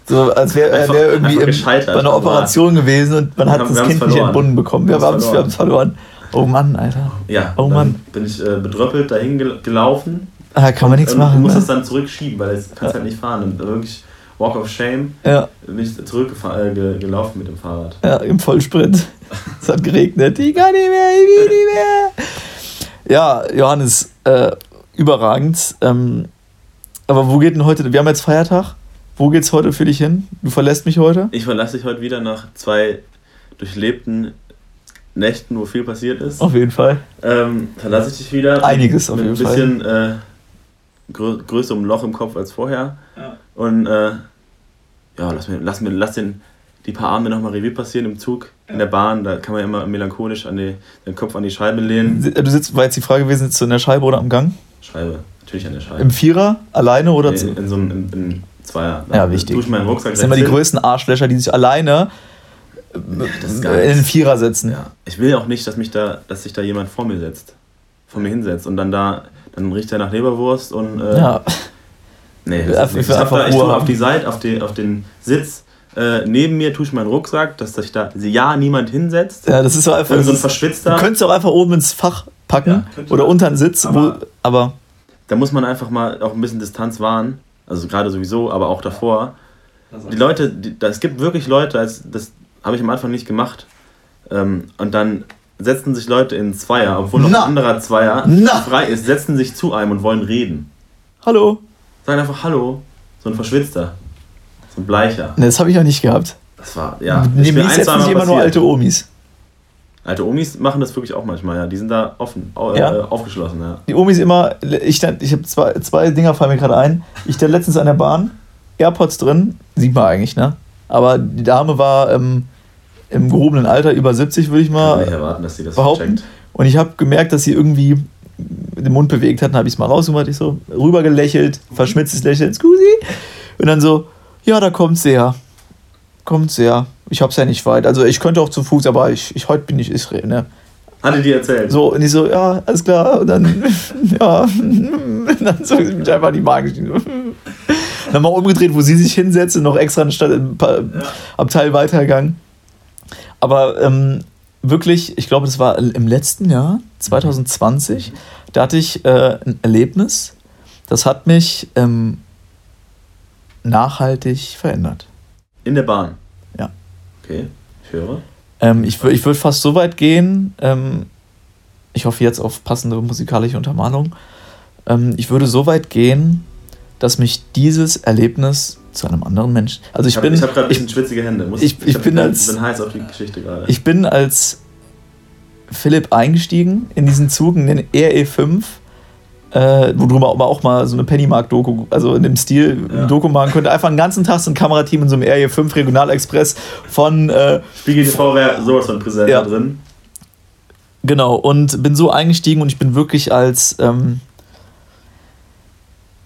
So, als wäre er wär irgendwie im, bei einer Operation gewesen und man hat haben- das Kind haben's nicht verloren. entbunden bekommen. Wir Wir haben es haben's verloren. Oh Mann, Alter. Ja, Oh Mann. bin ich äh, bedröppelt dahin gel gelaufen. Ah, kann man nichts machen. Du musst Ne? es dann zurückschieben, weil du kannst halt nicht fahren. Und wirklich Walk of Shame Ja, bin ich zurückgelaufen äh, gelaufen mit dem Fahrrad. ja, im Vollsprint. es hat geregnet. Ich kann nicht mehr, ich will nicht mehr. Ja, Johannes, äh, überragend. Ähm, aber wo geht denn heute? Wir haben jetzt Feiertag. Wo geht's heute für dich hin? Du verlässt mich heute? Ich verlasse dich heute wieder nach zwei durchlebten Nächten, wo viel passiert ist. Auf jeden Fall. Ähm, verlasse ich dich wieder. Einiges auf mit jeden ein bisschen äh, grö größerem Loch im Kopf als vorher. Ja. Und äh, ja, lass mir, lass mir, lass den die paar Abende nochmal Revue passieren im Zug, in der Bahn. Da kann man immer melancholisch an die, den Kopf an die Scheibe lehnen. Du sitzt, war jetzt die Frage gewesen, sitzt du in der Scheibe oder am Gang? Scheibe, natürlich an der Scheibe. Im Vierer? Alleine oder zu? in, in so einem in, in Zweier. Ja, wichtig. Tue ich meinen Rucksack Das sind immer die größten Arschlöcher, die sich alleine geil. in den Vierer setzen. Ja. Ich will auch nicht, dass mich da, dass sich da jemand vor mir setzt. Vor mir hinsetzt und dann da, dann riecht er nach Leberwurst und äh, Ja. nee, das ich, hab da, ich tue auf die Seite, auf, die, auf den Sitz äh, neben mir tue ich meinen Rucksack, dass sich da ja niemand hinsetzt. ja, das ist so einfach. Irgend so ein ist, du verschwitzter. könntest auch einfach oben ins Fach packen Ja, oder unter den Sitz, Aber- wo, aber Da muss man einfach mal auch ein bisschen Distanz wahren. Also gerade sowieso, aber auch davor. Die Leute, die, es gibt wirklich Leute, als das habe ich am Anfang nicht gemacht. Ähm, und dann setzen sich Leute in Zweier, obwohl noch ein anderer Zweier Na. frei ist, setzen sich zu einem und wollen reden. Hallo. Sagen einfach Hallo. So ein Verschwitzter. So ein Bleicher. Ne, das habe ich ja nicht gehabt. Das war, ja. Ein, setzen sich immer nur alte Omis. Alte Omis machen das wirklich auch manchmal, ja. Die sind da offen, au- Ja? äh, aufgeschlossen, ja. Die Omis immer, ich, ich habe zwei, zwei Dinger fallen mir gerade ein. Ich stand letztens an der Bahn, AirPods drin, sieht man eigentlich, ne? Aber die Dame war ähm, im gehobenen Alter, über 70, würde ich Kann mal nicht erwarten, dass sie das behaupten. checkt. Und ich habe gemerkt, dass sie irgendwie den Mund bewegt hat. Dann habe ich es mal rausgemacht. Ich so rüber gelächelt, verschmitztes Lächeln, Scusi. Und dann so, ja, da kommt sie her. Kommt sie her. Ich hab's ja nicht weit. Also ich könnte auch zu Fuß, aber ich, ich heute bin ich Israel, ne? Hatte die erzählt? So, und ich so, ja, alles klar. Und dann, ja, und dann so ist mich einfach in die Magen gestiegen. Dann mal umgedreht, wo sie sich hinsetzt und noch extra eine Stadt im Pa- Abteil weitergegangen. Aber ähm, wirklich, ich glaube, das war im letzten Jahr, 2020, da hatte ich äh, ein Erlebnis, das hat mich ähm, nachhaltig verändert. In der Bahn? Okay, ich höre. Ähm, ich ich würde fast so weit gehen, ähm, ich hoffe jetzt auf passende musikalische Untermalung, ähm, ich würde so weit gehen, dass mich dieses Erlebnis zu einem anderen Menschen. Also ich, Ich, bin, ich habe gerade ein ich, bisschen schwitzige Hände. Muss, ich- ich hab- bin als- bin heiß auf die Geschichte gerade. ich bin als Philipp eingestiegen in diesen Zug, in den RE5, äh, worüber aber auch mal so eine Pennymark-Doku, also in dem Stil, Ja. ein Doku machen könnte. Einfach den ganzen Tag so ein Kamerateam in so einem RE5 Regionalexpress von äh, Spiegel TV wäre sowas von präsent Ja. drin. Genau, und bin so eingestiegen und ich bin wirklich als, ähm,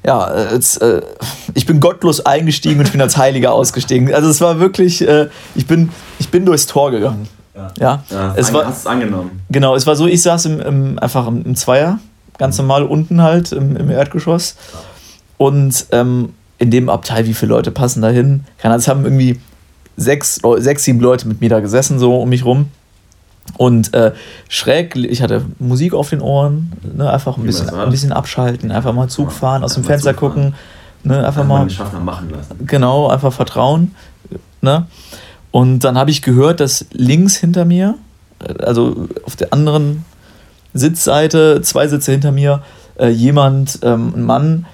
ja, als, äh, ich bin gottlos eingestiegen und ich bin als Heiliger ausgestiegen. Also es war wirklich, äh, ich, bin, ich bin durchs Tor gegangen. Ja. Ja, Ja, es war, hast es angenommen. genau, es war so, ich saß im, im, einfach im, im Zweier, ganz normal unten halt, im, im Erdgeschoss. Und ähm, in dem Abteil, wie viele Leute passen da hin? Keine Ahnung, es haben irgendwie sechs, sechs, sieben Leute mit mir da gesessen, so um mich rum. Und äh, schräg, ich hatte Musik auf den Ohren, ne, einfach ein Wie bisschen, ein bisschen abschalten, einfach mal Zug fahren, aus dem Fenster Zug gucken, ne, einfach Einfach mal, Schaffner machen lassen. genau, einfach vertrauen. Ne? Und dann habe ich gehört, dass links hinter mir, äh, also auf der anderen Sitzseite, zwei Sitze hinter mir, äh, jemand, ähm, ein Mann,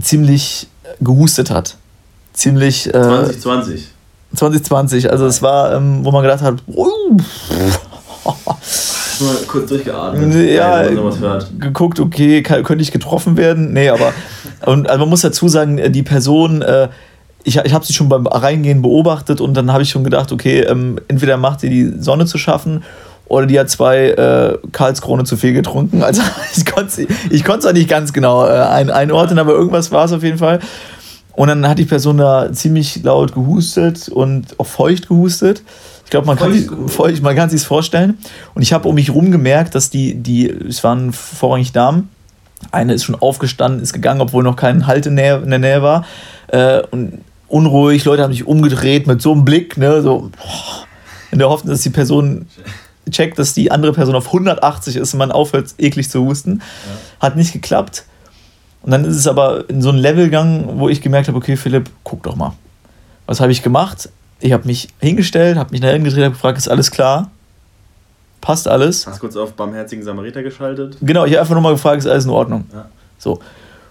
ziemlich gehustet hat. Ziemlich. Äh, 2020. 2020, also es war, ähm, wo man gedacht hat, oh, Nur kurz durchgeatmet. ja, geguckt, okay, kann, könnte ich getroffen werden? Nee, aber und, also man muss dazu sagen, äh, die Person, äh, ich, ich habe sie schon beim Reingehen beobachtet und dann habe ich schon gedacht, okay, ähm, entweder macht sie die Sonne zu schaffen oder die hat zwei äh, Karlskrone zu viel getrunken. Also ich konnte ich es auch nicht ganz genau äh, ein, einordnen, aber irgendwas war es auf jeden Fall. Und dann hat die Person da ziemlich laut gehustet und auch feucht gehustet. Ich glaube, man, kann Feucht man kann sich vorstellen. Und ich habe um mich rum gemerkt, dass die, die, es waren vorrangig Damen, eine ist schon aufgestanden, ist gegangen, obwohl noch kein Halt in der, in der Nähe war. Äh, und unruhig, Leute haben sich umgedreht mit so einem Blick, ne, so boah, in der Hoffnung, dass die Person checkt, dass die andere Person auf 180 ist und man aufhört, eklig zu husten. Hat nicht geklappt. Und dann ist es aber in so ein Level gegangen, wo ich gemerkt habe, okay, Philipp, guck doch mal. Was habe ich gemacht? Ich habe mich hingestellt, habe mich nach hinten gedreht, habe gefragt, ist alles klar? Passt alles? Hast kurz auf barmherzigen Samariter geschaltet. Genau, ich habe einfach nur mal gefragt, ist alles in Ordnung? Ja. So.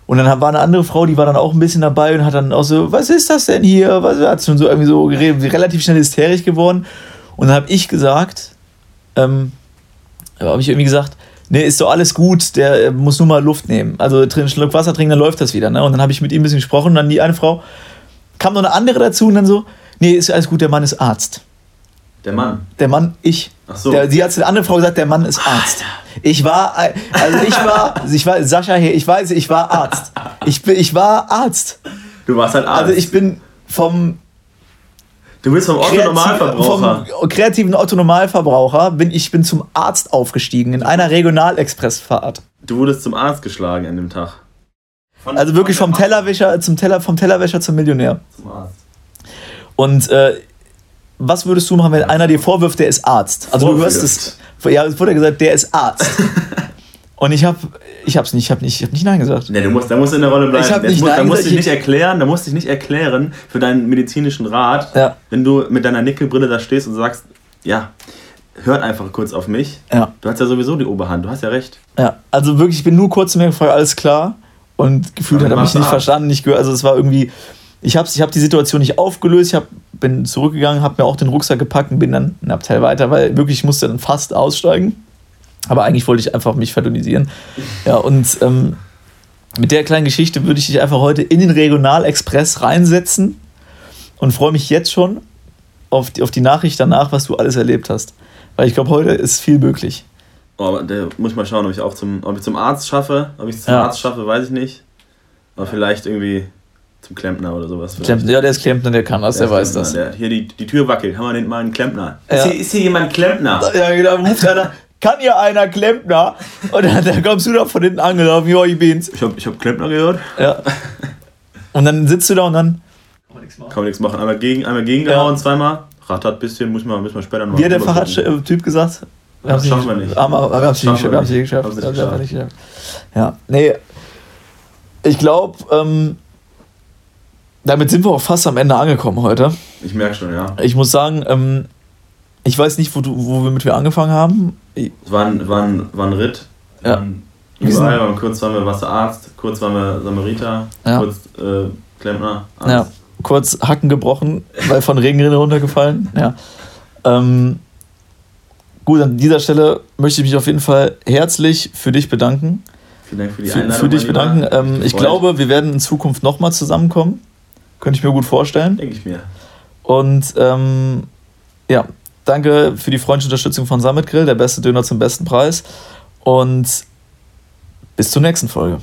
Und dann war eine andere Frau, die war dann auch ein bisschen dabei und hat dann auch so, was ist das denn hier? Was hat schon so irgendwie so geredet, relativ schnell hysterisch geworden. Und dann habe ich gesagt, ähm, habe ich irgendwie gesagt, nee, ist doch alles gut, der äh, muss nur mal Luft nehmen. Also einen Schluck Wasser trinken, dann läuft das wieder. Ne? Und dann habe ich mit ihm ein bisschen gesprochen und dann die eine Frau, kam noch eine andere dazu und dann so, nee, ist alles gut, der Mann ist Arzt. Der Mann. Der Mann, ich. Ach so. Der, sie hat zu der anderen Frau gesagt, der Mann ist Arzt. Ich war, äh, also ich war, ich war, Sascha hier, ich weiß, ich war Arzt. Ich, bin, ich war Arzt. Du warst halt Arzt. Also ich bin vom, du bist vom Otto kreativen- Normalverbraucher. vom kreativen Otto-Normalverbraucher, bin ich bin zum Arzt aufgestiegen in einer Regionalexpressfahrt. Du wurdest zum Arzt geschlagen an dem Tag. Von- Also wirklich vom Tellerwäscher zum Teller, vom Tellerwäscher zum Millionär. Zum Arzt. Und äh, was würdest du machen, wenn einer dir vorwirft, der ist Arzt? Also du hörst es. Ja, es wurde gesagt, der ist Arzt. Und ich habe ich hab's nicht, ich habe nicht, ich hab nicht Nein gesagt. Nee, du musst, da musst du in der Rolle bleiben. Ich hab nicht musst, da Nein musst du dich nicht erklären, da musst du dich nicht erklären für deinen medizinischen Rat, Ja. wenn du mit deiner Nickelbrille da stehst und sagst, ja, hört einfach kurz auf mich. Ja. Du hast ja sowieso die Oberhand, du hast ja recht. Ja, also wirklich, ich bin nur kurz zu mir gefragt, alles klar. Und gefühlt hat er mich nicht da. verstanden, nicht gehört. Also es war irgendwie, ich habe ich hab die Situation nicht aufgelöst. Ich hab, bin zurückgegangen, habe mir auch den Rucksack gepackt und bin dann ein Abteil weiter, weil wirklich ich musste dann fast aussteigen. Aber eigentlich wollte ich einfach mich verdünnisieren. Ja, und ähm, mit der kleinen Geschichte würde ich dich einfach heute in den Regionalexpress reinsetzen und freue mich jetzt schon auf die, auf die Nachricht danach, was du alles erlebt hast. Weil ich glaube, heute ist viel möglich. Oh, aber da muss ich mal schauen, ob ich auch zum, ob ich zum Arzt schaffe. Ob ich es zum Ja. Arzt schaffe, weiß ich nicht. Aber vielleicht irgendwie zum Klempner oder sowas. Klempner, ja, der ist Klempner, der kann das, der, ist weiß Klempner, das. Der, hier die, die Tür wackelt, haben wir den mal einen Klempner. Ja. Ist, hier, ist hier jemand Klempner? Ja, genau, ruft einer, kann hier einer Klempner? Und dann, dann kommst du da von hinten angelaufen, jo, ich bin's. Ich hab, ich hab Klempner gehört. Ja. Und dann sitzt du da und dann. Kann man nichts machen. Einmal, gegen, einmal gegengehauen, zweimal. Rattert bisschen, muss man, muss man später noch Wie hat der. Fahrradtyp gesagt? Wir haben's schaffen wir nicht. Haben wir, wir haben's nicht geschafft. wir Wir nicht nicht. geschafft. Wir geschafft. nicht geschafft. Ja, nee. Ich glaube, ähm, damit sind wir auch fast am Ende angekommen heute. Ich merke schon, ja. Ich muss sagen, ähm, ich weiß nicht, wo, du, wo wir mit wir angefangen haben. Es war ein, war ein, war ein Ritt. Ja. Ähm, Überall, waren, kurz waren wir Wasserarzt, kurz waren wir Samariter, Ja. kurz äh, Klempner. alles. Ja, kurz Hacken gebrochen, weil von Regenrinne runtergefallen. Ja. Ähm, gut, an dieser Stelle möchte ich mich auf jeden Fall herzlich für dich bedanken. Vielen Dank für die Für, Einladung. für dich mein Lieber. bedanken. Ähm, ich glaube, wir werden in Zukunft nochmal zusammenkommen. Könnte ich mir gut vorstellen. Denke ich mir. Und ähm, ja, danke für die freundliche Unterstützung von Summit Grill, der beste Döner zum besten Preis. Und bis zur nächsten Folge.